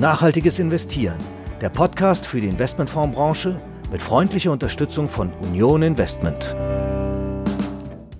Nachhaltiges Investieren, der Podcast für die Investmentfondsbranche mit freundlicher Unterstützung von Union Investment.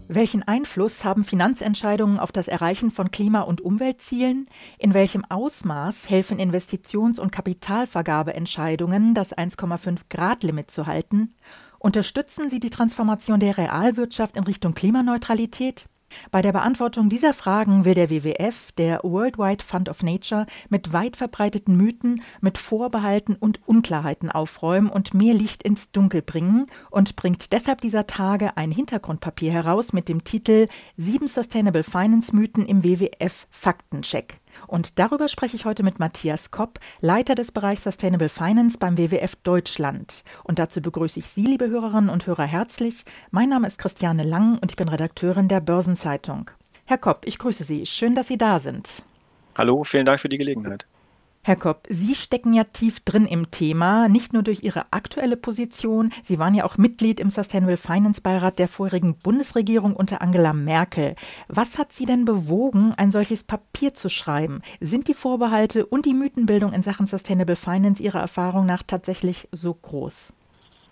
Welchen Einfluss haben Finanzentscheidungen auf das Erreichen von Klima- und Umweltzielen? In welchem Ausmaß helfen Investitions- und Kapitalvergabeentscheidungen, das 1,5-Grad-Limit zu halten? Unterstützen sie die Transformation der Realwirtschaft in Richtung Klimaneutralität? Bei der Beantwortung dieser Fragen will der WWF, der Worldwide Fund of Nature, mit weit verbreiteten Mythen, mit Vorbehalten und Unklarheiten aufräumen und mehr Licht ins Dunkel bringen und bringt deshalb dieser Tage ein Hintergrundpapier heraus mit dem Titel Sieben Sustainable Finance Mythen im WWF Faktencheck. Und darüber spreche ich heute mit Matthias Kopp, Leiter des Bereichs Sustainable Finance beim WWF Deutschland. Und dazu begrüße ich Sie, liebe Hörerinnen und Hörer, herzlich. Mein Name ist Christiane Lang und ich bin Redakteurin der Börsenzeitung. Herr Kopp, ich grüße Sie. Schön, dass Sie da sind. Hallo, vielen Dank für die Gelegenheit. Herr Kopp, Sie stecken ja tief drin im Thema, nicht nur durch Ihre aktuelle Position, Sie waren ja auch Mitglied im Sustainable Finance Beirat der vorherigen Bundesregierung unter Angela Merkel. Was hat Sie denn bewogen, ein solches Papier zu schreiben? Sind die Vorbehalte und die Mythenbildung in Sachen Sustainable Finance Ihrer Erfahrung nach tatsächlich so groß?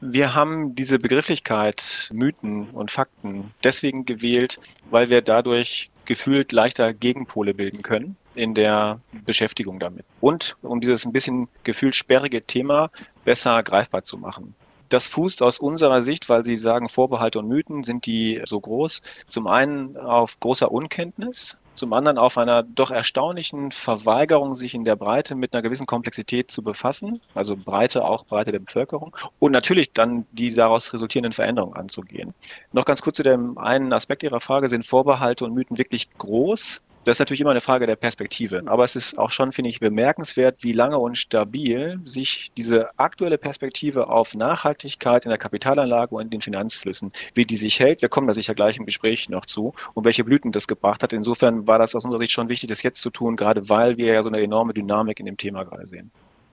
Wir haben diese Begrifflichkeit Mythen und Fakten deswegen gewählt, weil wir dadurch gefühlt leichter Gegenpole bilden können in der Beschäftigung damit. Und um dieses ein bisschen gefühlt sperrige Thema besser greifbar zu machen. Das fußt aus unserer Sicht, weil Sie sagen, Vorbehalte und Mythen sind die so groß, zum einen auf großer Unkenntnis, zum anderen auf einer doch erstaunlichen Verweigerung, sich in der Breite mit einer gewissen Komplexität zu befassen, also Breite auch Breite der Bevölkerung und natürlich dann die daraus resultierenden Veränderungen anzugehen. Noch ganz kurz zu dem einen Aspekt Ihrer Frage, sind Vorbehalte und Mythen wirklich groß? Das ist natürlich immer eine Frage der Perspektive. Aber es ist auch schon, finde ich, bemerkenswert, wie lange und stabil sich diese aktuelle Perspektive auf Nachhaltigkeit in der Kapitalanlage und in den Finanzflüssen, wie die sich hält. Wir kommen da sicher gleich im Gespräch noch zu und welche Blüten das gebracht hat. Insofern war das aus unserer Sicht schon wichtig, das jetzt zu tun, gerade weil wir ja so eine enorme Dynamik in dem Thema gerade sehen.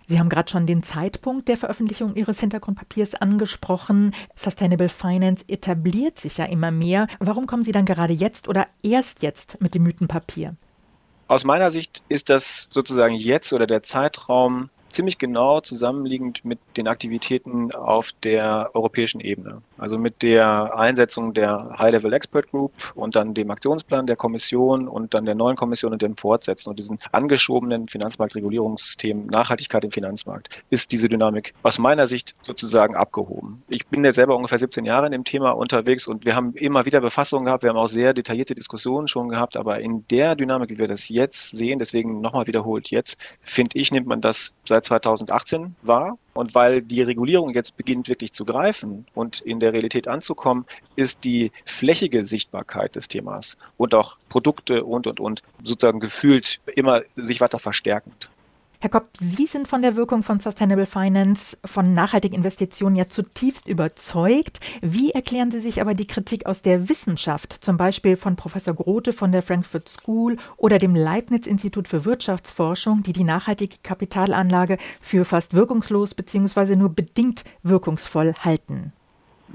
Sie haben gerade schon den Zeitpunkt der Veröffentlichung Ihres Hintergrundpapiers angesprochen. Sustainable Finance etabliert sich ja immer mehr. Warum kommen Sie dann gerade jetzt oder erst jetzt mit dem Mythenpapier? Aus meiner Sicht ist das sozusagen jetzt oder der Zeitraum ziemlich genau zusammenliegend mit den Aktivitäten auf der europäischen Ebene. Also mit der Einsetzung der High-Level Expert Group und dann dem Aktionsplan der Kommission und dann der neuen Kommission und dem Fortsetzen und diesen angeschobenen Finanzmarktregulierungsthemen Nachhaltigkeit im Finanzmarkt ist diese Dynamik aus meiner Sicht sozusagen abgehoben. Ich bin ja selber ungefähr 17 Jahre in dem Thema unterwegs und wir haben immer wieder Befassungen gehabt, wir haben auch sehr detaillierte Diskussionen schon gehabt, aber in der Dynamik, wie wir das jetzt sehen, deswegen nochmal wiederholt jetzt, finde ich, nimmt man das seit 2018 wahr und weil die Regulierung jetzt beginnt wirklich zu greifen und in der Realität anzukommen, ist die flächige Sichtbarkeit des Themas und auch Produkte und, und, und sozusagen gefühlt immer sich weiter verstärkend. Herr Kopp, Sie sind von der Wirkung von Sustainable Finance, von nachhaltigen Investitionen ja zutiefst überzeugt. Wie erklären Sie sich aber die Kritik aus der Wissenschaft, zum Beispiel von Professor Grote von der Frankfurt School oder dem Leibniz-Institut für Wirtschaftsforschung, die die nachhaltige Kapitalanlage für fast wirkungslos bzw. nur bedingt wirkungsvoll halten?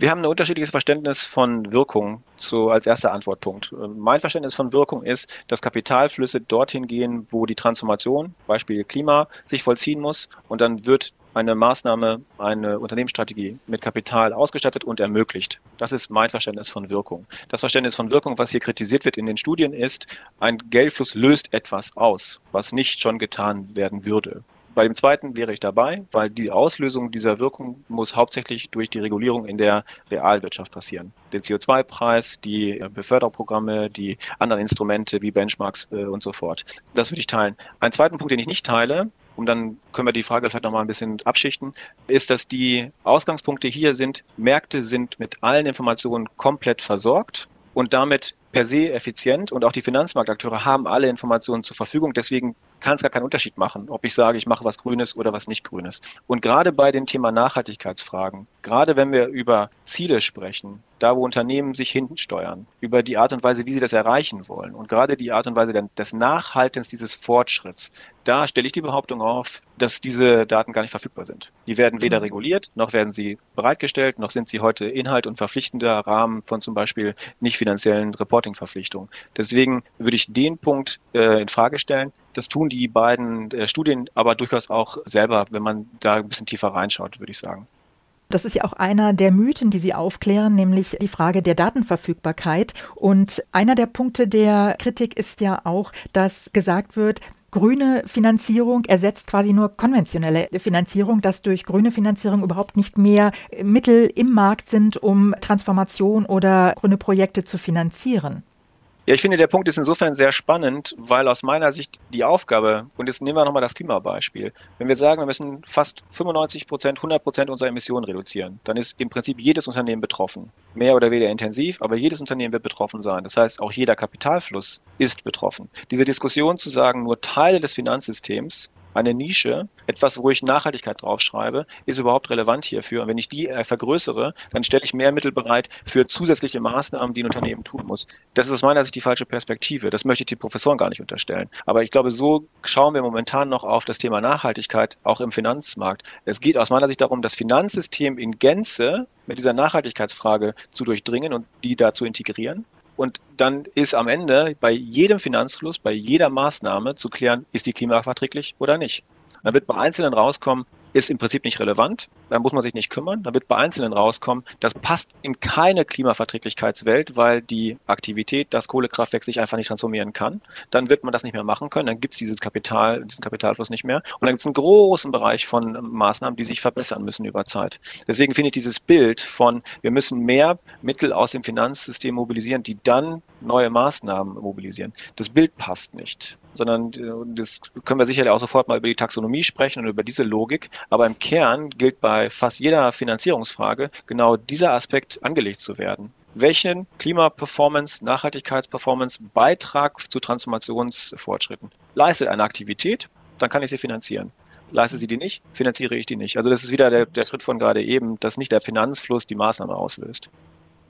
Wir haben ein unterschiedliches Verständnis von Wirkung zu, als erster Antwortpunkt. Mein Verständnis von Wirkung ist, dass Kapitalflüsse dorthin gehen, wo die Transformation, Beispiel Klima, sich vollziehen muss und dann wird eine Maßnahme, eine Unternehmensstrategie mit Kapital ausgestattet und ermöglicht. Das ist mein Verständnis von Wirkung. Das Verständnis von Wirkung, was hier kritisiert wird in den Studien, ist, ein Geldfluss löst etwas aus, was nicht schon getan werden würde. Bei dem zweiten wäre ich dabei, weil die Auslösung dieser Wirkung muss hauptsächlich durch die Regulierung in der Realwirtschaft passieren. Den CO2-Preis, die Beförderprogramme, die anderen Instrumente wie Benchmarks äh, und so fort. Das würde ich teilen. Einen zweiten Punkt, den ich nicht teile, und dann können wir die Frage vielleicht nochmal ein bisschen abschichten, ist, dass die Ausgangspunkte hier sind, Märkte sind mit allen Informationen komplett versorgt und damit per se effizient und auch die Finanzmarktakteure haben alle Informationen zur Verfügung. Deswegen kann es gar keinen Unterschied machen, ob ich sage, ich mache was Grünes oder was nicht Grünes. Und gerade bei dem Thema Nachhaltigkeitsfragen, gerade wenn wir über Ziele sprechen, da wo Unternehmen sich hinten steuern, über die Art und Weise, wie sie das erreichen wollen und gerade die Art und Weise des Nachhaltens dieses Fortschritts, da stelle ich die Behauptung auf, dass diese Daten gar nicht verfügbar sind. Die werden weder mhm. reguliert, noch werden sie bereitgestellt, noch sind sie heute Inhalt und verpflichtender Rahmen von zum Beispiel nicht finanziellen Reporting-Verpflichtungen. Deswegen würde ich den Punkt äh, in Frage stellen. Das tun die beiden äh, Studien aber durchaus auch selber, wenn man da ein bisschen tiefer reinschaut, würde ich sagen. Das ist ja auch einer der Mythen, die Sie aufklären, nämlich die Frage der Datenverfügbarkeit. Und einer der Punkte der Kritik ist ja auch, dass gesagt wird, grüne Finanzierung ersetzt quasi nur konventionelle Finanzierung, dass durch grüne Finanzierung überhaupt nicht mehr Mittel im Markt sind, um Transformation oder grüne Projekte zu finanzieren. Ja, ich finde, der Punkt ist insofern sehr spannend, weil aus meiner Sicht die Aufgabe, und jetzt nehmen wir nochmal das Klimabeispiel, wenn wir sagen, wir müssen fast 95 Prozent, 100 Prozent unserer Emissionen reduzieren, dann ist im Prinzip jedes Unternehmen betroffen. Mehr oder weniger intensiv, aber jedes Unternehmen wird betroffen sein. Das heißt, auch jeder Kapitalfluss ist betroffen. Diese Diskussion zu sagen, nur Teile des Finanzsystems eine Nische, etwas, wo ich Nachhaltigkeit draufschreibe, ist überhaupt relevant hierfür. Und wenn ich die äh, vergrößere, dann stelle ich mehr Mittel bereit für zusätzliche Maßnahmen, die ein Unternehmen tun muss. Das ist aus meiner Sicht die falsche Perspektive. Das möchte ich den Professoren gar nicht unterstellen. Aber ich glaube, so schauen wir momentan noch auf das Thema Nachhaltigkeit auch im Finanzmarkt. Es geht aus meiner Sicht darum, das Finanzsystem in Gänze mit dieser Nachhaltigkeitsfrage zu durchdringen und die da zu integrieren. Und dann ist am Ende bei jedem Finanzfluss, bei jeder Maßnahme zu klären, ist die klimaverträglich oder nicht. Dann wird bei Einzelnen rauskommen, ist im Prinzip nicht relevant, da muss man sich nicht kümmern, da wird bei Einzelnen rauskommen, das passt in keine Klimaverträglichkeitswelt, weil die Aktivität, das Kohlekraftwerk sich einfach nicht transformieren kann, dann wird man das nicht mehr machen können, dann gibt es dieses Kapital, diesen Kapitalfluss nicht mehr. Und dann gibt es einen großen Bereich von Maßnahmen, die sich verbessern müssen über Zeit. Deswegen finde ich dieses Bild von, wir müssen mehr Mittel aus dem Finanzsystem mobilisieren, die dann neue Maßnahmen mobilisieren. Das Bild passt nicht sondern äh, das können wir sicherlich auch sofort mal über die Taxonomie sprechen und über diese Logik. Aber im Kern gilt bei fast jeder Finanzierungsfrage genau dieser Aspekt angelegt zu werden. Welchen Klimaperformance, Nachhaltigkeitsperformance Beitrag zu Transformationsfortschritten leistet eine Aktivität, dann kann ich sie finanzieren. Leiste sie die nicht, finanziere ich die nicht. Also das ist wieder der, der Schritt von gerade eben, dass nicht der Finanzfluss die Maßnahme auslöst.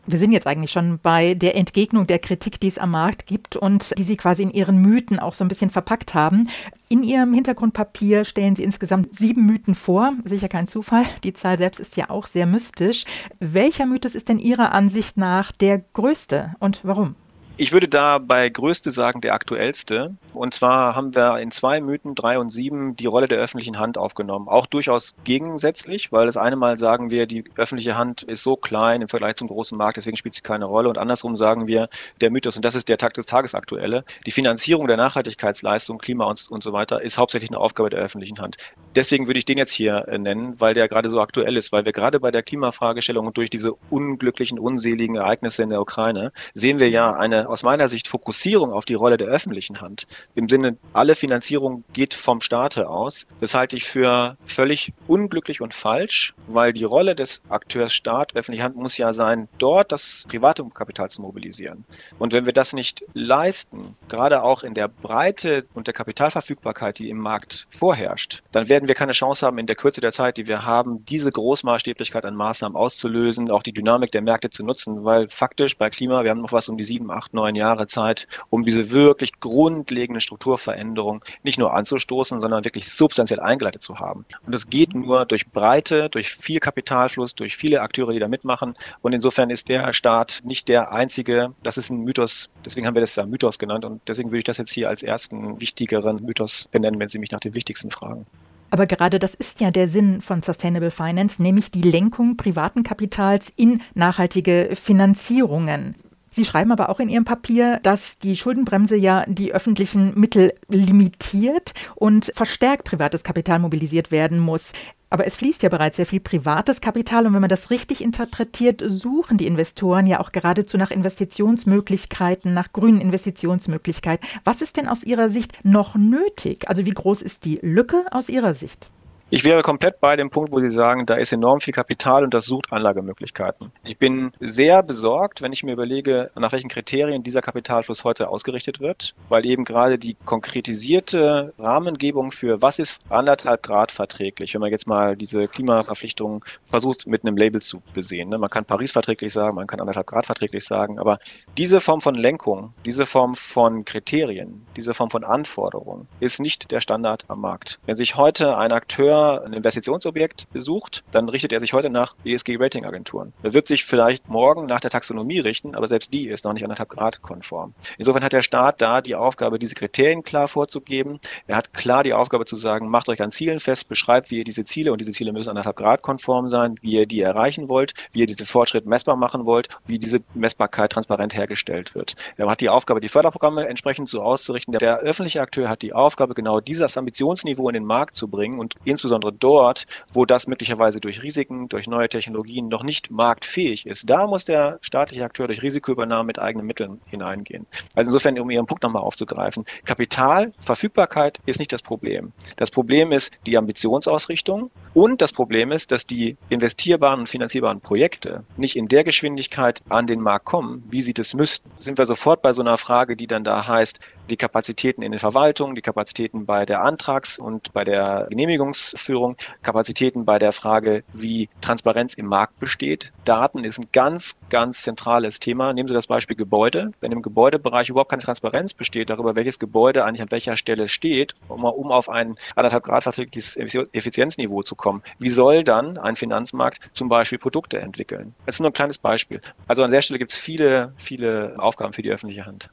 Wir sind jetzt eigentlich schon bei der Entgegnung der Kritik, die es am Markt gibt und die Sie quasi in Ihren Mythen auch so ein bisschen verpackt haben. In Ihrem Hintergrundpapier stellen Sie insgesamt sieben Mythen vor. Sicher kein Zufall. Die Zahl selbst ist ja auch sehr mystisch. Welcher Mythos ist denn Ihrer Ansicht nach der größte und warum? Ich würde da bei größte sagen, der aktuellste. Und zwar haben wir in zwei Mythen, drei und sieben, die Rolle der öffentlichen Hand aufgenommen. Auch durchaus gegensätzlich, weil das eine Mal sagen wir, die öffentliche Hand ist so klein im Vergleich zum großen Markt, deswegen spielt sie keine Rolle. Und andersrum sagen wir, der Mythos, und das ist der Tag des Tagesaktuelle, die Finanzierung der Nachhaltigkeitsleistung, Klima und, und so weiter, ist hauptsächlich eine Aufgabe der öffentlichen Hand. Deswegen würde ich den jetzt hier äh, nennen, weil der gerade so aktuell ist, weil wir gerade bei der Klimafragestellung und durch diese unglücklichen, unseligen Ereignisse in der Ukraine sehen wir ja eine aus meiner Sicht Fokussierung auf die Rolle der öffentlichen Hand. Im Sinne, alle Finanzierung geht vom Staate aus. Das halte ich für völlig unglücklich und falsch, weil die Rolle des Akteurs Staat, öffentliche Hand muss ja sein, dort das private Kapital zu mobilisieren. Und wenn wir das nicht leisten, gerade auch in der Breite und der Kapitalverfügbarkeit, die im Markt vorherrscht, dann werden wir keine Chance haben, in der Kürze der Zeit, die wir haben, diese Großmaßstäblichkeit an Maßnahmen auszulösen, auch die Dynamik der Märkte zu nutzen, weil faktisch bei Klima, wir haben noch was um die sieben, acht, neun Jahre Zeit, um diese wirklich grundlegende Strukturveränderung nicht nur anzustoßen, sondern wirklich substanziell eingeleitet zu haben. Und das geht nur durch Breite, durch viel Kapitalfluss, durch viele Akteure, die da mitmachen. Und insofern ist der Staat nicht der einzige, das ist ein Mythos, deswegen haben wir das ja Mythos genannt und deswegen würde ich das jetzt hier als ersten wichtigeren Mythos benennen, wenn Sie mich nach den wichtigsten fragen. Aber gerade das ist ja der Sinn von Sustainable Finance, nämlich die Lenkung privaten Kapitals in nachhaltige Finanzierungen. Sie schreiben aber auch in Ihrem Papier, dass die Schuldenbremse ja die öffentlichen Mittel limitiert und verstärkt privates Kapital mobilisiert werden muss. Aber es fließt ja bereits sehr viel privates Kapital und wenn man das richtig interpretiert, suchen die Investoren ja auch geradezu nach Investitionsmöglichkeiten, nach grünen Investitionsmöglichkeiten. Was ist denn aus Ihrer Sicht noch nötig? Also wie groß ist die Lücke aus Ihrer Sicht? Ich wäre komplett bei dem Punkt, wo Sie sagen, da ist enorm viel Kapital und das sucht Anlagemöglichkeiten. Ich bin sehr besorgt, wenn ich mir überlege, nach welchen Kriterien dieser Kapitalfluss heute ausgerichtet wird, weil eben gerade die konkretisierte Rahmengebung für was ist anderthalb Grad verträglich, wenn man jetzt mal diese Klimaverpflichtungen versucht mit einem Label zu besehen. Ne? Man kann Paris verträglich sagen, man kann anderthalb Grad verträglich sagen, aber diese Form von Lenkung, diese Form von Kriterien, diese Form von Anforderungen ist nicht der Standard am Markt. Wenn sich heute ein Akteur Unternehmer ein Investitionsobjekt besucht, dann richtet er sich heute nach ESG-Ratingagenturen. Er wird sich vielleicht morgen nach der Taxonomie richten, aber selbst die ist noch nicht anderthalb Grad konform. Insofern hat der Staat da die Aufgabe, diese Kriterien klar vorzugeben. Er hat klar die Aufgabe zu sagen, macht euch an Zielen fest, beschreibt, wie ihr diese Ziele, und diese Ziele müssen anderthalb Grad konform sein, wie ihr die erreichen wollt, wie ihr diese Fortschritt messbar machen wollt, wie diese Messbarkeit transparent hergestellt wird. Er hat die Aufgabe, die Förderprogramme entsprechend so auszurichten. Der öffentliche Akteur hat die Aufgabe, genau dieses Ambitionsniveau in den Markt zu bringen und insbesondere dort, wo das möglicherweise durch Risiken, durch neue Technologien noch nicht marktfähig ist, da muss der staatliche Akteur durch Risikoübernahme mit eigenen Mitteln hineingehen. Also insofern, um Ihren Punkt nochmal aufzugreifen, Kapital, Verfügbarkeit ist nicht das Problem. Das Problem ist die Ambitionsausrichtung und das Problem ist, dass die investierbaren und finanzierbaren Projekte nicht in der Geschwindigkeit an den Markt kommen, wie sie das müssten. Sind wir sofort bei so einer Frage, die dann da heißt, die Kapazitäten in den Verwaltungen, die Kapazitäten bei der Antrags- und bei der Genehmigungsführung, Kapazitäten bei der Frage, wie Transparenz im Markt besteht. Daten ist ein ganz, ganz zentrales Thema. Nehmen Sie das Beispiel Gebäude. Wenn im Gebäudebereich überhaupt keine Transparenz besteht darüber, welches Gebäude eigentlich an welcher Stelle steht, um, um auf ein anderthalb Grad verträgliches Effizienzniveau zu kommen, wie soll dann ein Finanzmarkt zum Beispiel Produkte entwickeln? Das ist nur ein kleines Beispiel. Also an der Stelle gibt es viele, viele Aufgaben für die öffentliche Hand.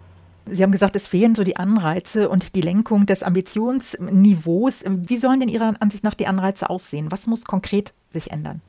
Sie haben gesagt, es fehlen so die Anreize und die Lenkung des Ambitionsniveaus. Wie sollen denn Ihrer Ansicht nach die Anreize aussehen? Was muss konkret sich ändern?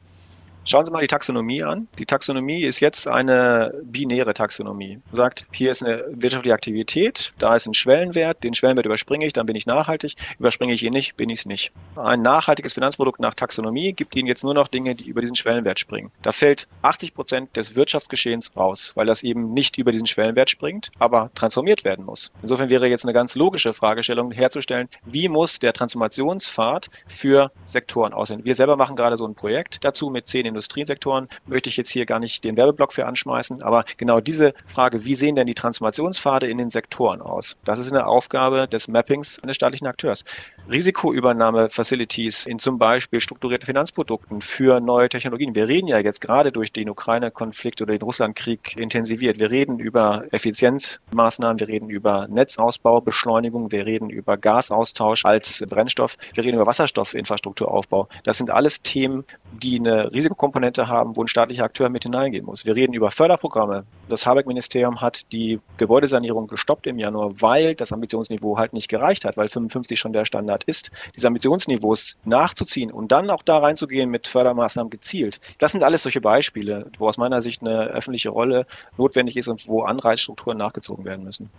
Schauen Sie mal die Taxonomie an. Die Taxonomie ist jetzt eine binäre Taxonomie. Sagt, hier ist eine wirtschaftliche Aktivität, da ist ein Schwellenwert, den Schwellenwert überspringe ich, dann bin ich nachhaltig, überspringe ich ihn nicht, bin ich es nicht. Ein nachhaltiges Finanzprodukt nach Taxonomie gibt Ihnen jetzt nur noch Dinge, die über diesen Schwellenwert springen. Da fällt 80 Prozent des Wirtschaftsgeschehens raus, weil das eben nicht über diesen Schwellenwert springt, aber transformiert werden muss. Insofern wäre jetzt eine ganz logische Fragestellung herzustellen, wie muss der Transformationspfad für Sektoren aussehen? Wir selber machen gerade so ein Projekt dazu mit zehn Industriesektoren möchte ich jetzt hier gar nicht den Werbeblock für anschmeißen, aber genau diese Frage, wie sehen denn die Transformationspfade in den Sektoren aus? Das ist eine Aufgabe des Mappings eines staatlichen Akteurs. Risikoübernahme-Facilities in zum Beispiel strukturierten Finanzprodukten für neue Technologien. Wir reden ja jetzt gerade durch den Ukraine-Konflikt oder den Russland-Krieg intensiviert. Wir reden über Effizienzmaßnahmen, wir reden über Netzausbau, Beschleunigung, wir reden über Gasaustausch als Brennstoff, wir reden über Wasserstoffinfrastrukturaufbau. Das sind alles Themen, die eine Risikokomponente haben, wo ein staatlicher Akteur mit hineingehen muss. Wir reden über Förderprogramme. Das Habeck-Ministerium hat die Gebäudesanierung gestoppt im Januar, weil das Ambitionsniveau halt nicht gereicht hat, weil 55 schon der Standard ist. Diese Ambitionsniveaus nachzuziehen und dann auch da reinzugehen mit Fördermaßnahmen gezielt. Das sind alles solche Beispiele, wo aus meiner Sicht eine öffentliche Rolle notwendig ist und wo Anreizstrukturen nachgezogen werden müssen.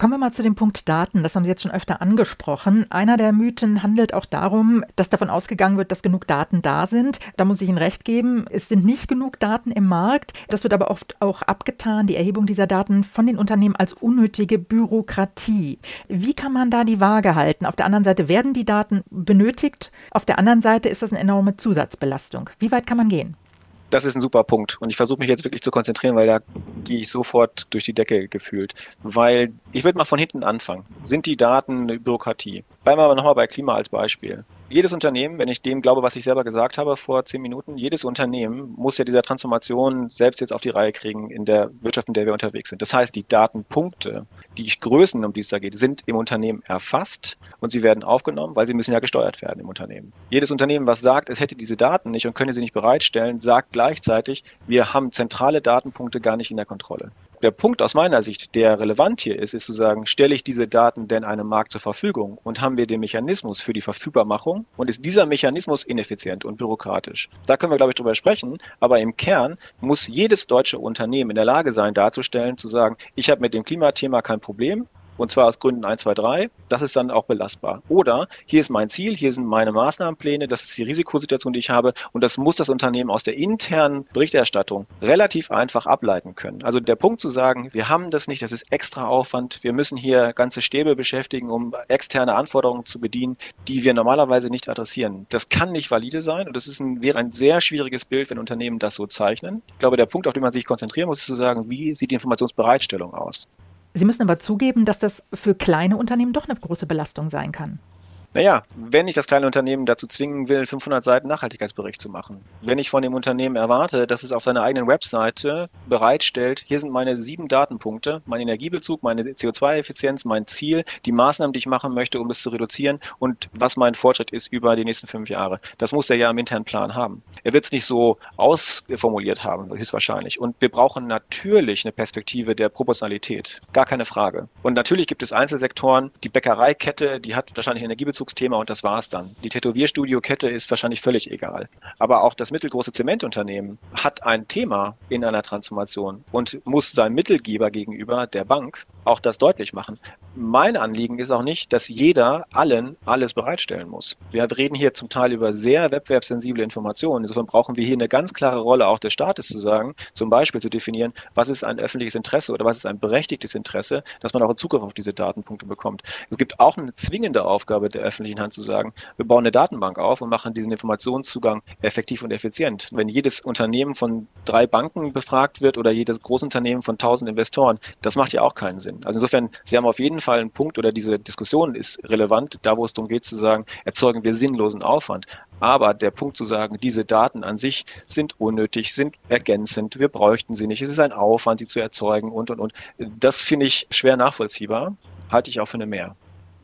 Kommen wir mal zu dem Punkt Daten. Das haben Sie jetzt schon öfter angesprochen. Einer der Mythen handelt auch darum, dass davon ausgegangen wird, dass genug Daten da sind. Da muss ich Ihnen recht geben. Es sind nicht genug Daten im Markt. Das wird aber oft auch abgetan, die Erhebung dieser Daten von den Unternehmen als unnötige Bürokratie. Wie kann man da die Waage halten? Auf der anderen Seite werden die Daten benötigt. Auf der anderen Seite ist das eine enorme Zusatzbelastung. Wie weit kann man gehen? Das ist ein super Punkt. Und ich versuche mich jetzt wirklich zu konzentrieren, weil da gehe ich sofort durch die Decke gefühlt. Weil ich würde mal von hinten anfangen. Sind die Daten eine Bürokratie? Bleiben wir aber nochmal bei Klima als Beispiel jedes Unternehmen, wenn ich dem glaube, was ich selber gesagt habe vor zehn Minuten, jedes Unternehmen muss ja dieser Transformation selbst jetzt auf die Reihe kriegen in der Wirtschaft, in der wir unterwegs sind. Das heißt, die Datenpunkte, die Größen, um die es da geht, sind im Unternehmen erfasst und sie werden aufgenommen, weil sie müssen ja gesteuert werden im Unternehmen. Jedes Unternehmen, was sagt, es hätte diese Daten nicht und könne sie nicht bereitstellen, sagt gleichzeitig, wir haben zentrale Datenpunkte gar nicht in der Kontrolle der Punkt aus meiner Sicht, der relevant hier ist, ist zu sagen, stelle ich diese Daten denn einem Markt zur Verfügung und haben wir den Mechanismus für die Verfügbarmachung und ist dieser Mechanismus ineffizient und bürokratisch? Da können wir, glaube ich, drüber sprechen, aber im Kern muss jedes deutsche Unternehmen in der Lage sein, darzustellen, zu sagen, ich habe mit dem Klimathema kein Problem, und zwar aus Gründen 1, 2, 3. Das ist dann auch belastbar. Oder hier ist mein Ziel, hier sind meine Maßnahmenpläne, das ist die Risikosituation, die ich habe und das muss das Unternehmen aus der internen Berichterstattung relativ einfach ableiten können. Also der Punkt zu sagen, wir haben das nicht, das ist extra Aufwand, wir müssen hier ganze Stäbe beschäftigen, um externe Anforderungen zu bedienen, die wir normalerweise nicht adressieren. Das kann nicht valide sein und das ist ein, wäre ein sehr schwieriges Bild, wenn Unternehmen das so zeichnen. Ich glaube, der Punkt, auf den man sich konzentrieren muss, ist zu sagen, wie sieht die Informationsbereitstellung aus? Sie müssen aber zugeben, dass das für kleine Unternehmen doch eine große Belastung sein kann. Naja, wenn ich das kleine Unternehmen dazu zwingen will, 500 Seiten Nachhaltigkeitsbericht zu machen, wenn ich von dem Unternehmen erwarte, dass es auf seiner eigenen Webseite bereitstellt, hier sind meine sieben Datenpunkte, mein Energiebezug, meine CO2-Effizienz, mein Ziel, die Maßnahmen, die ich machen möchte, um es zu reduzieren und was mein Fortschritt ist über die nächsten fünf Jahre. Das muss der ja im internen Plan haben. Er wird es nicht so ausformuliert haben, höchstwahrscheinlich. Und wir brauchen natürlich eine Perspektive der Proportionalität. Gar keine Frage. Und natürlich gibt es Einzelsektoren, die Bäckereikette, die hat wahrscheinlich Energiebezug Bezugsthema und das war's dann. Die Tätowierstudio-Kette ist wahrscheinlich völlig egal. Aber auch das mittelgroße Zementunternehmen hat ein Thema in einer Transformation und muss seinem Mittelgeber gegenüber, der Bank, auch das deutlich machen. Mein Anliegen ist auch nicht, dass jeder allen alles bereitstellen muss. Wir reden hier zum Teil über sehr wettbewerbssensible Informationen. Insofern brauchen wir hier eine ganz klare Rolle auch des Staates zu sagen, zum Beispiel zu definieren, was ist ein öffentliches Interesse oder was ist ein berechtigtes Interesse, dass man auch Zugriff auf diese Datenpunkte bekommt. Es gibt auch eine zwingende Aufgabe der öffentlichen Hand zu sagen, wir bauen eine Datenbank auf und machen diesen Informationszugang effektiv und effizient. Wenn jedes Unternehmen von drei Banken befragt wird oder jedes Großunternehmen von tausend Investoren, das macht ja auch keinen Sinn. Also insofern, Sie haben auf jeden Fall einen Punkt oder diese Diskussion ist relevant, da wo es darum geht zu sagen, erzeugen wir sinnlosen Aufwand. Aber der Punkt zu sagen, diese Daten an sich sind unnötig, sind ergänzend, wir bräuchten sie nicht, es ist ein Aufwand, sie zu erzeugen und, und, und. Das finde ich schwer nachvollziehbar, halte ich auch für eine Mehr.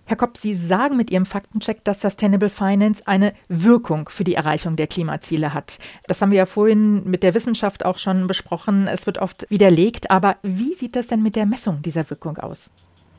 Herr Kopp, Sie sagen mit Ihrem Faktencheck, dass Sustainable Finance eine Wirkung für die Erreichung der Klimaziele hat. Das haben wir ja vorhin mit der Wissenschaft auch schon besprochen. Es wird oft widerlegt. Aber wie sieht das denn mit der Messung dieser Wirkung aus?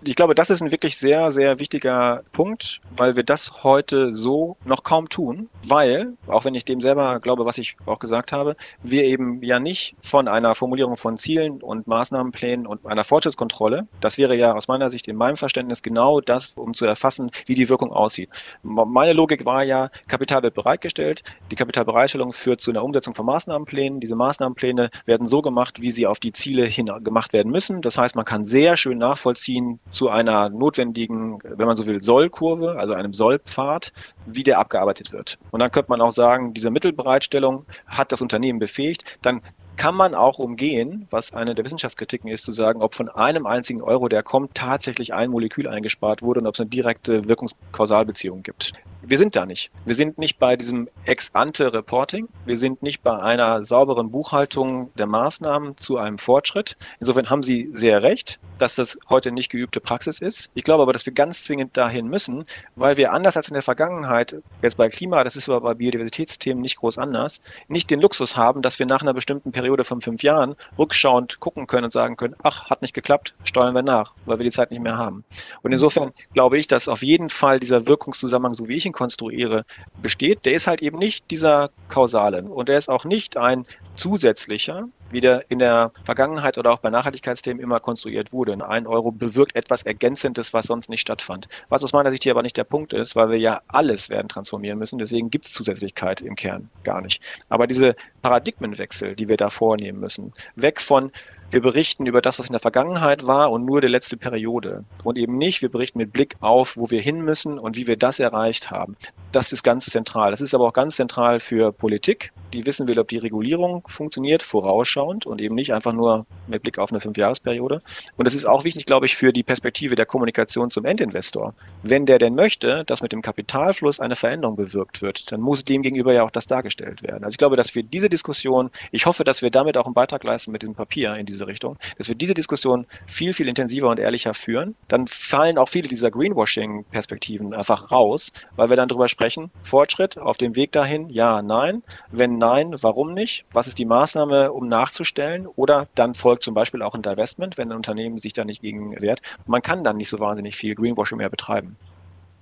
Ich glaube, das ist ein wirklich sehr, sehr wichtiger Punkt, weil wir das heute so noch kaum tun, weil, auch wenn ich dem selber glaube, was ich auch gesagt habe, wir eben ja nicht von einer Formulierung von Zielen und Maßnahmenplänen und einer Fortschrittskontrolle, das wäre ja aus meiner Sicht in meinem Verständnis genau das, um zu erfassen, wie die Wirkung aussieht. Meine Logik war ja, Kapital wird bereitgestellt, die Kapitalbereitstellung führt zu einer Umsetzung von Maßnahmenplänen. Diese Maßnahmenpläne werden so gemacht, wie sie auf die Ziele hin gemacht werden müssen. Das heißt, man kann sehr schön nachvollziehen, zu einer notwendigen, wenn man so will, Sollkurve, also einem Sollpfad, wie der abgearbeitet wird. Und dann könnte man auch sagen, diese Mittelbereitstellung hat das Unternehmen befähigt. Dann kann man auch umgehen, was eine der Wissenschaftskritiken ist, zu sagen, ob von einem einzigen Euro, der kommt, tatsächlich ein Molekül eingespart wurde und ob es eine direkte Wirkungskausalbeziehung gibt. Wir sind da nicht. Wir sind nicht bei diesem Ex-ante-Reporting. Wir sind nicht bei einer sauberen Buchhaltung der Maßnahmen zu einem Fortschritt. Insofern haben Sie sehr recht, dass das heute nicht geübte Praxis ist. Ich glaube aber, dass wir ganz zwingend dahin müssen, weil wir anders als in der Vergangenheit, jetzt bei Klima, das ist aber bei Biodiversitätsthemen nicht groß anders, nicht den Luxus haben, dass wir nach einer bestimmten Periode von fünf Jahren rückschauend gucken können und sagen können, ach, hat nicht geklappt, steuern wir nach, weil wir die Zeit nicht mehr haben. Und insofern glaube ich, dass auf jeden Fall dieser Wirkungszusammenhang, so wie ich ihn konstruiere, besteht, der ist halt eben nicht dieser kausale und der ist auch nicht ein zusätzlicher, wie der in der Vergangenheit oder auch bei Nachhaltigkeitsthemen immer konstruiert wurde. Ein Euro bewirkt etwas Ergänzendes, was sonst nicht stattfand. Was aus meiner Sicht hier aber nicht der Punkt ist, weil wir ja alles werden transformieren müssen. Deswegen gibt es Zusätzlichkeit im Kern gar nicht. Aber diese Paradigmenwechsel, die wir da vornehmen müssen, weg von wir berichten über das, was in der Vergangenheit war und nur der letzte Periode. Und eben nicht, wir berichten mit Blick auf, wo wir hin müssen und wie wir das erreicht haben. Das ist ganz zentral. Das ist aber auch ganz zentral für Politik, die wissen will, ob die Regulierung funktioniert, vorausschauend und eben nicht einfach nur mit Blick auf eine Fünfjahresperiode. Und das ist auch wichtig, glaube ich, für die Perspektive der Kommunikation zum Endinvestor. Wenn der denn möchte, dass mit dem Kapitalfluss eine Veränderung bewirkt wird, dann muss dem gegenüber ja auch das dargestellt werden. Also ich glaube, dass wir diese Diskussion, ich hoffe, dass wir damit auch einen Beitrag leisten mit diesem Papier in diese Richtung, dass wir diese Diskussion viel, viel intensiver und ehrlicher führen. Dann fallen auch viele dieser Greenwashing-Perspektiven einfach raus, weil wir dann darüber sprechen, Fortschritt auf dem Weg dahin, ja, nein. Wenn nein, warum nicht? Was ist die Maßnahme, um nachzustellen? Oder dann folgt zum Beispiel auch ein Divestment, wenn ein Unternehmen sich da nicht gegen wehrt. Man kann dann nicht so wahnsinnig viel Greenwashing mehr betreiben.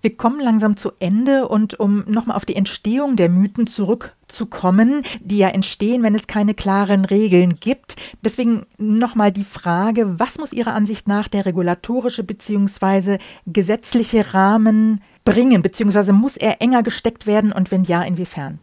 Wir kommen langsam zu Ende und um nochmal auf die Entstehung der Mythen zurückzukommen, die ja entstehen, wenn es keine klaren Regeln gibt. Deswegen nochmal die Frage, was muss Ihrer Ansicht nach der regulatorische bzw. gesetzliche Rahmen bringen, beziehungsweise muss er enger gesteckt werden und wenn ja, inwiefern?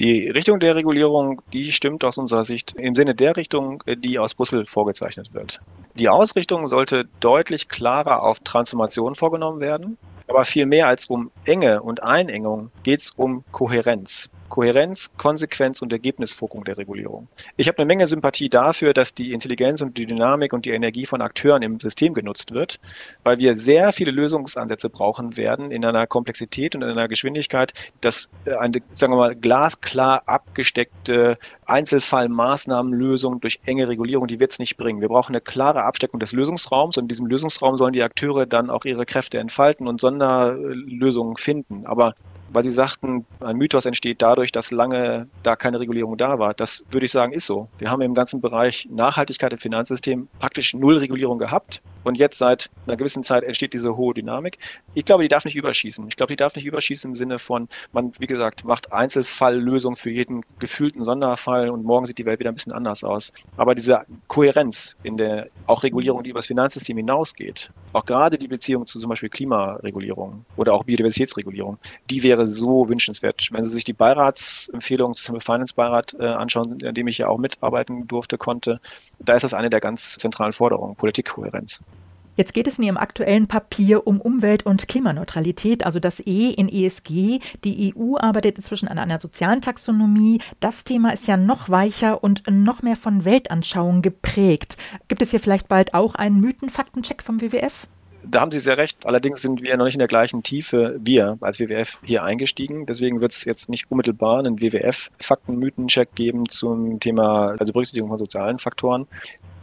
Die Richtung der Regulierung, die stimmt aus unserer Sicht im Sinne der Richtung, die aus Brüssel vorgezeichnet wird. Die Ausrichtung sollte deutlich klarer auf Transformation vorgenommen werden. Aber viel mehr als um Enge und Einengung geht es um Kohärenz. Kohärenz, Konsequenz und Ergebnisfokus der Regulierung. Ich habe eine Menge Sympathie dafür, dass die Intelligenz und die Dynamik und die Energie von Akteuren im System genutzt wird, weil wir sehr viele Lösungsansätze brauchen werden in einer Komplexität und in einer Geschwindigkeit, dass äh, eine, sagen wir mal, glasklar abgesteckte Einzelfallmaßnahmenlösung durch enge Regulierung, die wird es nicht bringen. Wir brauchen eine klare Absteckung des Lösungsraums und in diesem Lösungsraum sollen die Akteure dann auch ihre Kräfte entfalten und Sonderlösungen finden. Aber weil Sie sagten, ein Mythos entsteht dadurch, dass lange da keine Regulierung da war. Das würde ich sagen, ist so. Wir haben im ganzen Bereich Nachhaltigkeit im Finanzsystem praktisch null Regulierung gehabt. Und jetzt seit einer gewissen Zeit entsteht diese hohe Dynamik. Ich glaube, die darf nicht überschießen. Ich glaube, die darf nicht überschießen im Sinne von, man, wie gesagt, macht Einzelfalllösungen für jeden gefühlten Sonderfall und morgen sieht die Welt wieder ein bisschen anders aus. Aber diese Kohärenz in der auch Regulierung, die über das Finanzsystem hinausgeht, auch gerade die Beziehung zu zum Beispiel Klimaregulierung oder auch Biodiversitätsregulierung, die wäre so wünschenswert. Wenn Sie sich die Beiratsempfehlung zum Finance Beirat äh, anschauen, in dem ich ja auch mitarbeiten durfte, konnte, da ist das eine der ganz zentralen Forderungen, Politikkohärenz. Jetzt geht es in Ihrem aktuellen Papier um Umwelt- und Klimaneutralität, also das E in ESG. Die EU arbeitet inzwischen an einer sozialen Taxonomie. Das Thema ist ja noch weicher und noch mehr von Weltanschauung geprägt. Gibt es hier vielleicht bald auch einen Mythen-Faktencheck vom WWF? Da haben Sie sehr recht. Allerdings sind wir noch nicht in der gleichen Tiefe, wir als WWF hier eingestiegen. Deswegen wird es jetzt nicht unmittelbar einen WWF-Fakten-Mythen-Check geben zum Thema, also Berücksichtigung von sozialen Faktoren.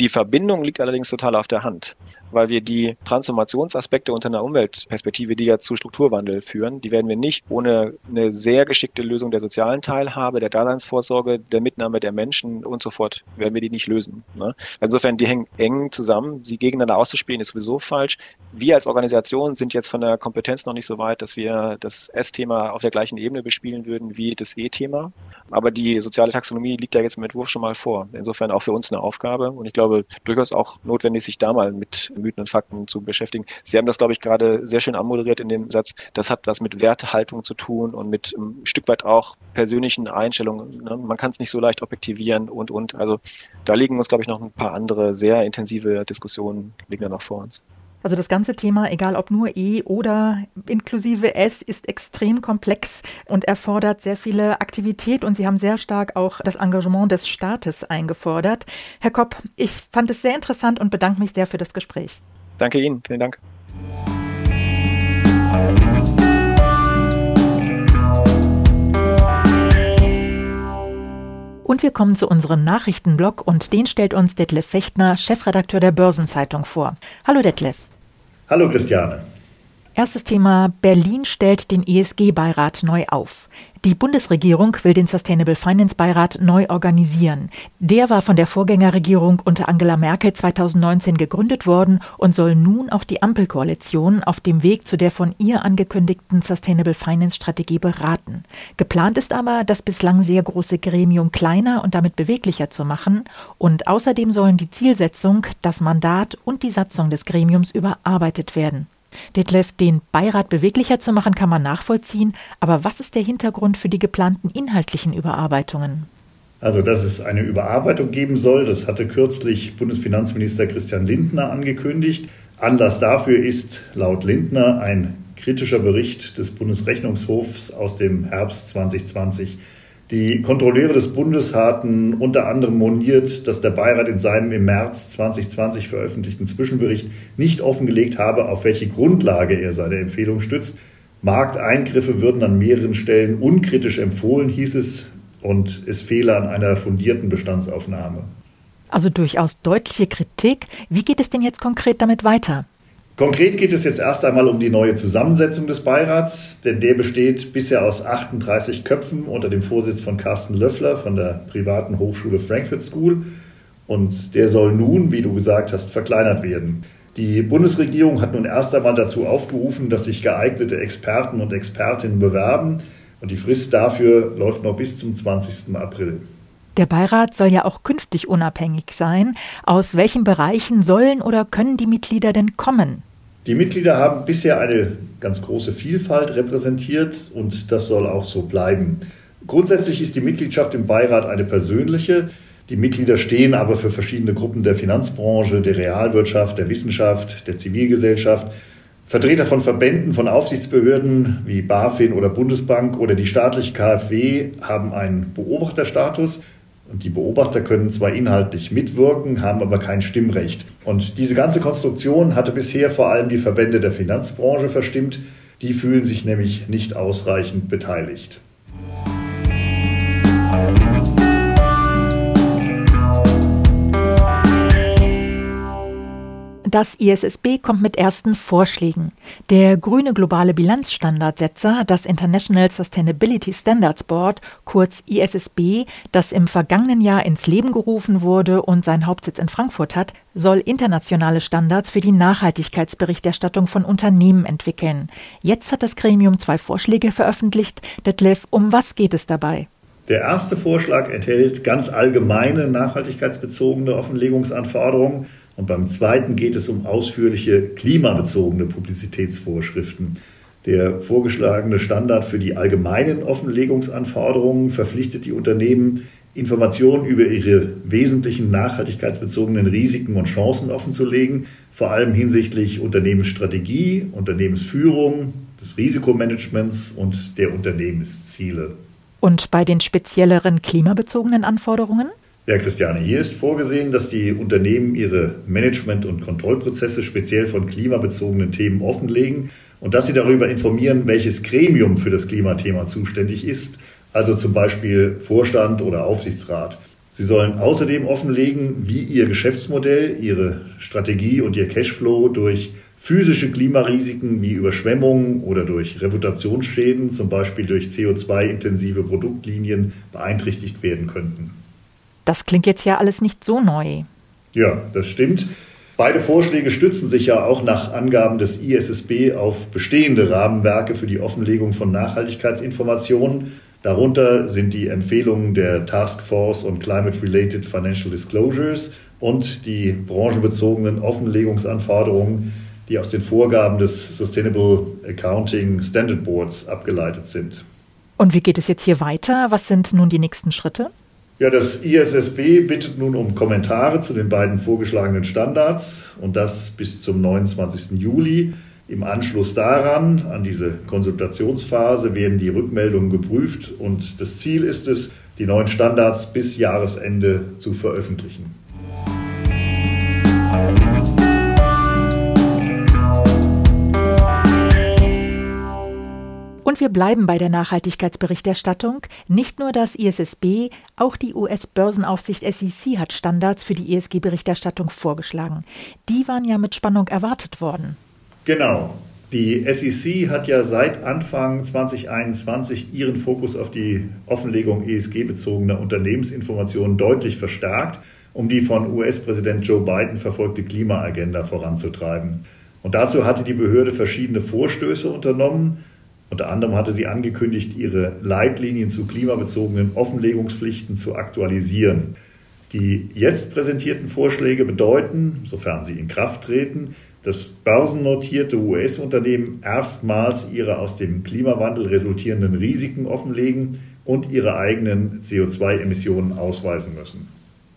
Die Verbindung liegt allerdings total auf der Hand, weil wir die Transformationsaspekte unter einer Umweltperspektive, die ja zu Strukturwandel führen, die werden wir nicht ohne eine sehr geschickte Lösung der sozialen Teilhabe, der Daseinsvorsorge, der Mitnahme der Menschen und so fort, werden wir die nicht lösen. Ne? Insofern, die hängen eng zusammen. Sie gegeneinander auszuspielen ist sowieso falsch. Wir als Organisation sind jetzt von der Kompetenz noch nicht so weit, dass wir das S-Thema auf der gleichen Ebene bespielen würden wie das E-Thema. Aber die soziale Taxonomie liegt ja jetzt im Entwurf schon mal vor. Insofern auch für uns eine Aufgabe. Und ich glaube, glaube, durchaus auch notwendig, sich da mal mit Mythen und Fakten zu beschäftigen. Sie haben das, glaube ich, gerade sehr schön anmoderiert in dem Satz. Das hat was mit Wertehaltung zu tun und mit ähm, ein Stück weit auch persönlichen Einstellungen. Ne? Man kann es nicht so leicht objektivieren und, und. Also da liegen uns, glaube ich, noch ein paar andere sehr intensive Diskussionen liegen da noch vor uns. Also das ganze Thema, egal ob nur E oder inklusive S, ist extrem komplex und erfordert sehr viele Aktivität und Sie haben sehr stark auch das Engagement des Staates eingefordert. Herr Kopp, ich fand es sehr interessant und bedanke mich sehr für das Gespräch. Danke Ihnen, vielen Dank. Und wir kommen zu unserem Nachrichtenblock und den stellt uns Detlef Fechtner, Chefredakteur der Börsenzeitung vor. Hallo Detlef. Hallo Christiane. Erstes Thema. Berlin stellt den ESG-Beirat neu auf. Die Bundesregierung will den Sustainable Finance Beirat neu organisieren. Der war von der Vorgängerregierung unter Angela Merkel 2019 gegründet worden und soll nun auch die Ampelkoalition auf dem Weg zu der von ihr angekündigten Sustainable Finance Strategie beraten. Geplant ist aber, das bislang sehr große Gremium kleiner und damit beweglicher zu machen und außerdem sollen die Zielsetzung, das Mandat und die Satzung des Gremiums überarbeitet werden. Detlef, den Beirat beweglicher zu machen, kann man nachvollziehen. Aber was ist der Hintergrund für die geplanten inhaltlichen Überarbeitungen? Also, dass es eine Überarbeitung geben soll, das hatte kürzlich Bundesfinanzminister Christian Lindner angekündigt. Anlass dafür ist laut Lindner ein kritischer Bericht des Bundesrechnungshofs aus dem Herbst 2020 die Kontrolleure des Bundes hatten unter anderem moniert, dass der Beirat in seinem im März 2020 veröffentlichten Zwischenbericht nicht offengelegt habe, auf welche Grundlage er seine Empfehlung stützt. Markteingriffe würden an mehreren Stellen unkritisch empfohlen, hieß es, und es fehle an einer fundierten Bestandsaufnahme. Also durchaus deutliche Kritik. Wie geht es denn jetzt konkret damit weiter? Konkret geht es jetzt erst einmal um die neue Zusammensetzung des Beirats, denn der besteht bisher aus 38 Köpfen unter dem Vorsitz von Carsten Löffler von der privaten Hochschule Frankfurt School. Und der soll nun, wie du gesagt hast, verkleinert werden. Die Bundesregierung hat nun erst einmal dazu aufgerufen, dass sich geeignete Experten und Expertinnen bewerben. Und die Frist dafür läuft noch bis zum 20. April. Der Beirat soll ja auch künftig unabhängig sein. Aus welchen Bereichen sollen oder können die Mitglieder denn kommen? Die Mitglieder haben bisher eine ganz große Vielfalt repräsentiert und das soll auch so bleiben. Grundsätzlich ist die Mitgliedschaft im Beirat eine persönliche. Die Mitglieder stehen aber für verschiedene Gruppen der Finanzbranche, der Realwirtschaft, der Wissenschaft, der Zivilgesellschaft Vertreter von Verbänden, von Aufsichtsbehörden wie BaFin oder Bundesbank oder die staatliche KfW haben einen Beobachterstatus. Und die Beobachter können zwar inhaltlich mitwirken, haben aber kein Stimmrecht. Und diese ganze Konstruktion hatte bisher vor allem die Verbände der Finanzbranche verstimmt. Die fühlen sich nämlich nicht ausreichend beteiligt. Das ISSB kommt mit ersten Vorschlägen. Der grüne globale Bilanzstandardsetzer, das International Sustainability Standards Board, kurz ISSB, das im vergangenen Jahr ins Leben gerufen wurde und seinen Hauptsitz in Frankfurt hat, soll internationale Standards für die Nachhaltigkeitsberichterstattung von Unternehmen entwickeln. Jetzt hat das Gremium zwei Vorschläge veröffentlicht. Detlef, um was geht es dabei? Der erste Vorschlag enthält ganz allgemeine nachhaltigkeitsbezogene Offenlegungsanforderungen und beim zweiten geht es um ausführliche klimabezogene Publizitätsvorschriften. Der vorgeschlagene Standard für die allgemeinen Offenlegungsanforderungen verpflichtet die Unternehmen, Informationen über ihre wesentlichen nachhaltigkeitsbezogenen Risiken und Chancen offenzulegen, vor allem hinsichtlich Unternehmensstrategie, Unternehmensführung, des Risikomanagements und der Unternehmensziele. Und bei den spezielleren klimabezogenen Anforderungen? Ja, Christiane, hier ist vorgesehen, dass die Unternehmen ihre Management- und Kontrollprozesse speziell von klimabezogenen Themen offenlegen und dass sie darüber informieren, welches Gremium für das Klimathema zuständig ist, also zum Beispiel Vorstand oder Aufsichtsrat. Sie sollen außerdem offenlegen, wie ihr Geschäftsmodell, ihre Strategie und ihr Cashflow durch physische Klimarisiken wie Überschwemmungen oder durch Reputationsschäden, zum Beispiel durch CO2-intensive Produktlinien, beeinträchtigt werden könnten. Das klingt jetzt ja alles nicht so neu. Ja, das stimmt. Beide Vorschläge stützen sich ja auch nach Angaben des ISSB auf bestehende Rahmenwerke für die Offenlegung von Nachhaltigkeitsinformationen. Darunter sind die Empfehlungen der Task Force on Climate-Related Financial Disclosures und die branchenbezogenen Offenlegungsanforderungen, die aus den Vorgaben des Sustainable Accounting Standard Boards abgeleitet sind. Und wie geht es jetzt hier weiter? Was sind nun die nächsten Schritte? Ja, das ISSB bittet nun um Kommentare zu den beiden vorgeschlagenen Standards und das bis zum 29. Juli. Im Anschluss daran, an diese Konsultationsphase, werden die Rückmeldungen geprüft und das Ziel ist es, die neuen Standards bis Jahresende zu veröffentlichen. Und wir bleiben bei der Nachhaltigkeitsberichterstattung. Nicht nur das ISSB, auch die US-Börsenaufsicht SEC hat Standards für die ESG-Berichterstattung vorgeschlagen. Die waren ja mit Spannung erwartet worden. Genau. Die SEC hat ja seit Anfang 2021 ihren Fokus auf die Offenlegung ESG-bezogener Unternehmensinformationen deutlich verstärkt, um die von US-Präsident Joe Biden verfolgte Klimaagenda voranzutreiben. Und dazu hatte die Behörde verschiedene Vorstöße unternommen. Unter anderem hatte sie angekündigt, ihre Leitlinien zu klimabezogenen Offenlegungspflichten zu aktualisieren. Die jetzt präsentierten Vorschläge bedeuten, sofern sie in Kraft treten, dass börsennotierte US-Unternehmen erstmals ihre aus dem Klimawandel resultierenden Risiken offenlegen und ihre eigenen CO2-Emissionen ausweisen müssen.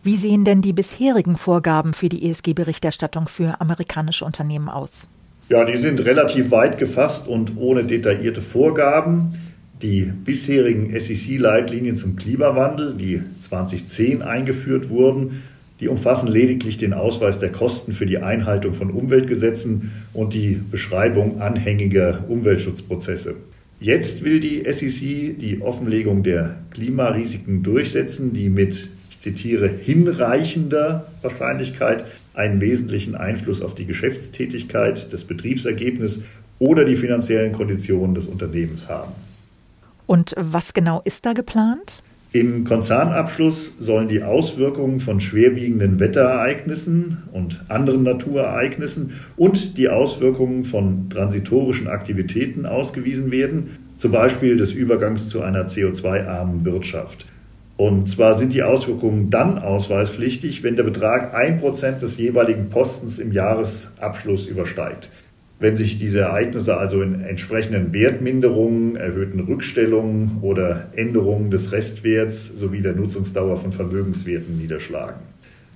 Wie sehen denn die bisherigen Vorgaben für die ESG-Berichterstattung für amerikanische Unternehmen aus? Ja, die sind relativ weit gefasst und ohne detaillierte Vorgaben. Die bisherigen SEC-Leitlinien zum Klimawandel, die 2010 eingeführt wurden, die umfassen lediglich den Ausweis der Kosten für die Einhaltung von Umweltgesetzen und die Beschreibung anhängiger Umweltschutzprozesse. Jetzt will die SEC die Offenlegung der Klimarisiken durchsetzen, die mit ich zitiere, hinreichender Wahrscheinlichkeit einen wesentlichen Einfluss auf die Geschäftstätigkeit, das Betriebsergebnis oder die finanziellen Konditionen des Unternehmens haben. Und was genau ist da geplant? Im Konzernabschluss sollen die Auswirkungen von schwerwiegenden Wetterereignissen und anderen Naturereignissen und die Auswirkungen von transitorischen Aktivitäten ausgewiesen werden, zum Beispiel des Übergangs zu einer CO2-armen Wirtschaft. Und zwar sind die Auswirkungen dann ausweispflichtig, wenn der Betrag 1% des jeweiligen Postens im Jahresabschluss übersteigt. Wenn sich diese Ereignisse also in entsprechenden Wertminderungen, erhöhten Rückstellungen oder Änderungen des Restwerts sowie der Nutzungsdauer von Vermögenswerten niederschlagen.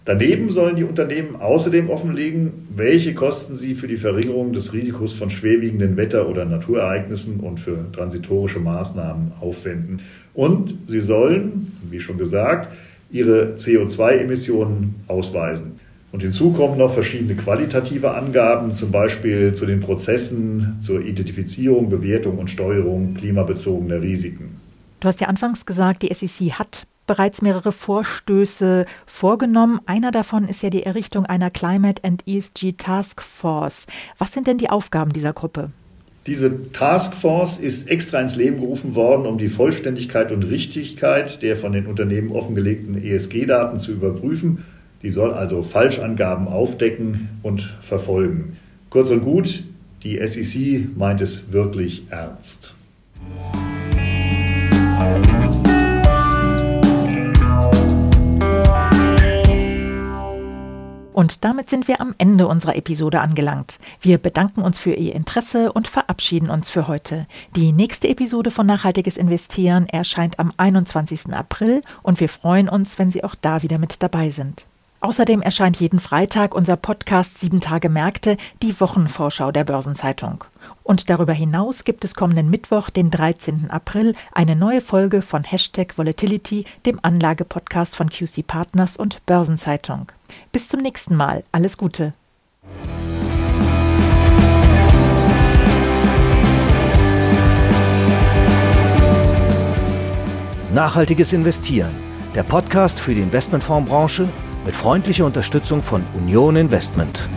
Daneben sollen die Unternehmen außerdem offenlegen, welche Kosten sie für die Verringerung des Risikos von schwerwiegenden Wetter- oder Naturereignissen und für transitorische Maßnahmen aufwenden. Und sie sollen, wie schon gesagt, ihre CO2-Emissionen ausweisen. Und hinzu kommen noch verschiedene qualitative Angaben, zum Beispiel zu den Prozessen zur Identifizierung, Bewertung und Steuerung klimabezogener Risiken. Du hast ja anfangs gesagt, die SEC hat bereits mehrere Vorstöße vorgenommen. Einer davon ist ja die Errichtung einer Climate and ESG Task Force. Was sind denn die Aufgaben dieser Gruppe? Diese Taskforce ist extra ins Leben gerufen worden, um die Vollständigkeit und Richtigkeit der von den Unternehmen offengelegten ESG-Daten zu überprüfen. Die soll also Falschangaben aufdecken und verfolgen. Kurz und gut, die SEC meint es wirklich ernst. Und damit sind wir am Ende unserer Episode angelangt. Wir bedanken uns für Ihr Interesse und verabschieden uns für heute. Die nächste Episode von Nachhaltiges Investieren erscheint am 21. April und wir freuen uns, wenn Sie auch da wieder mit dabei sind. Außerdem erscheint jeden Freitag unser Podcast Sieben Tage Märkte, die Wochenvorschau der Börsenzeitung. Und darüber hinaus gibt es kommenden Mittwoch, den 13. April, eine neue Folge von Hashtag Volatility, dem Anlagepodcast von QC Partners und Börsenzeitung. Bis zum nächsten Mal. Alles Gute. Nachhaltiges Investieren. Der Podcast für die Investmentfondsbranche mit freundlicher Unterstützung von Union Investment.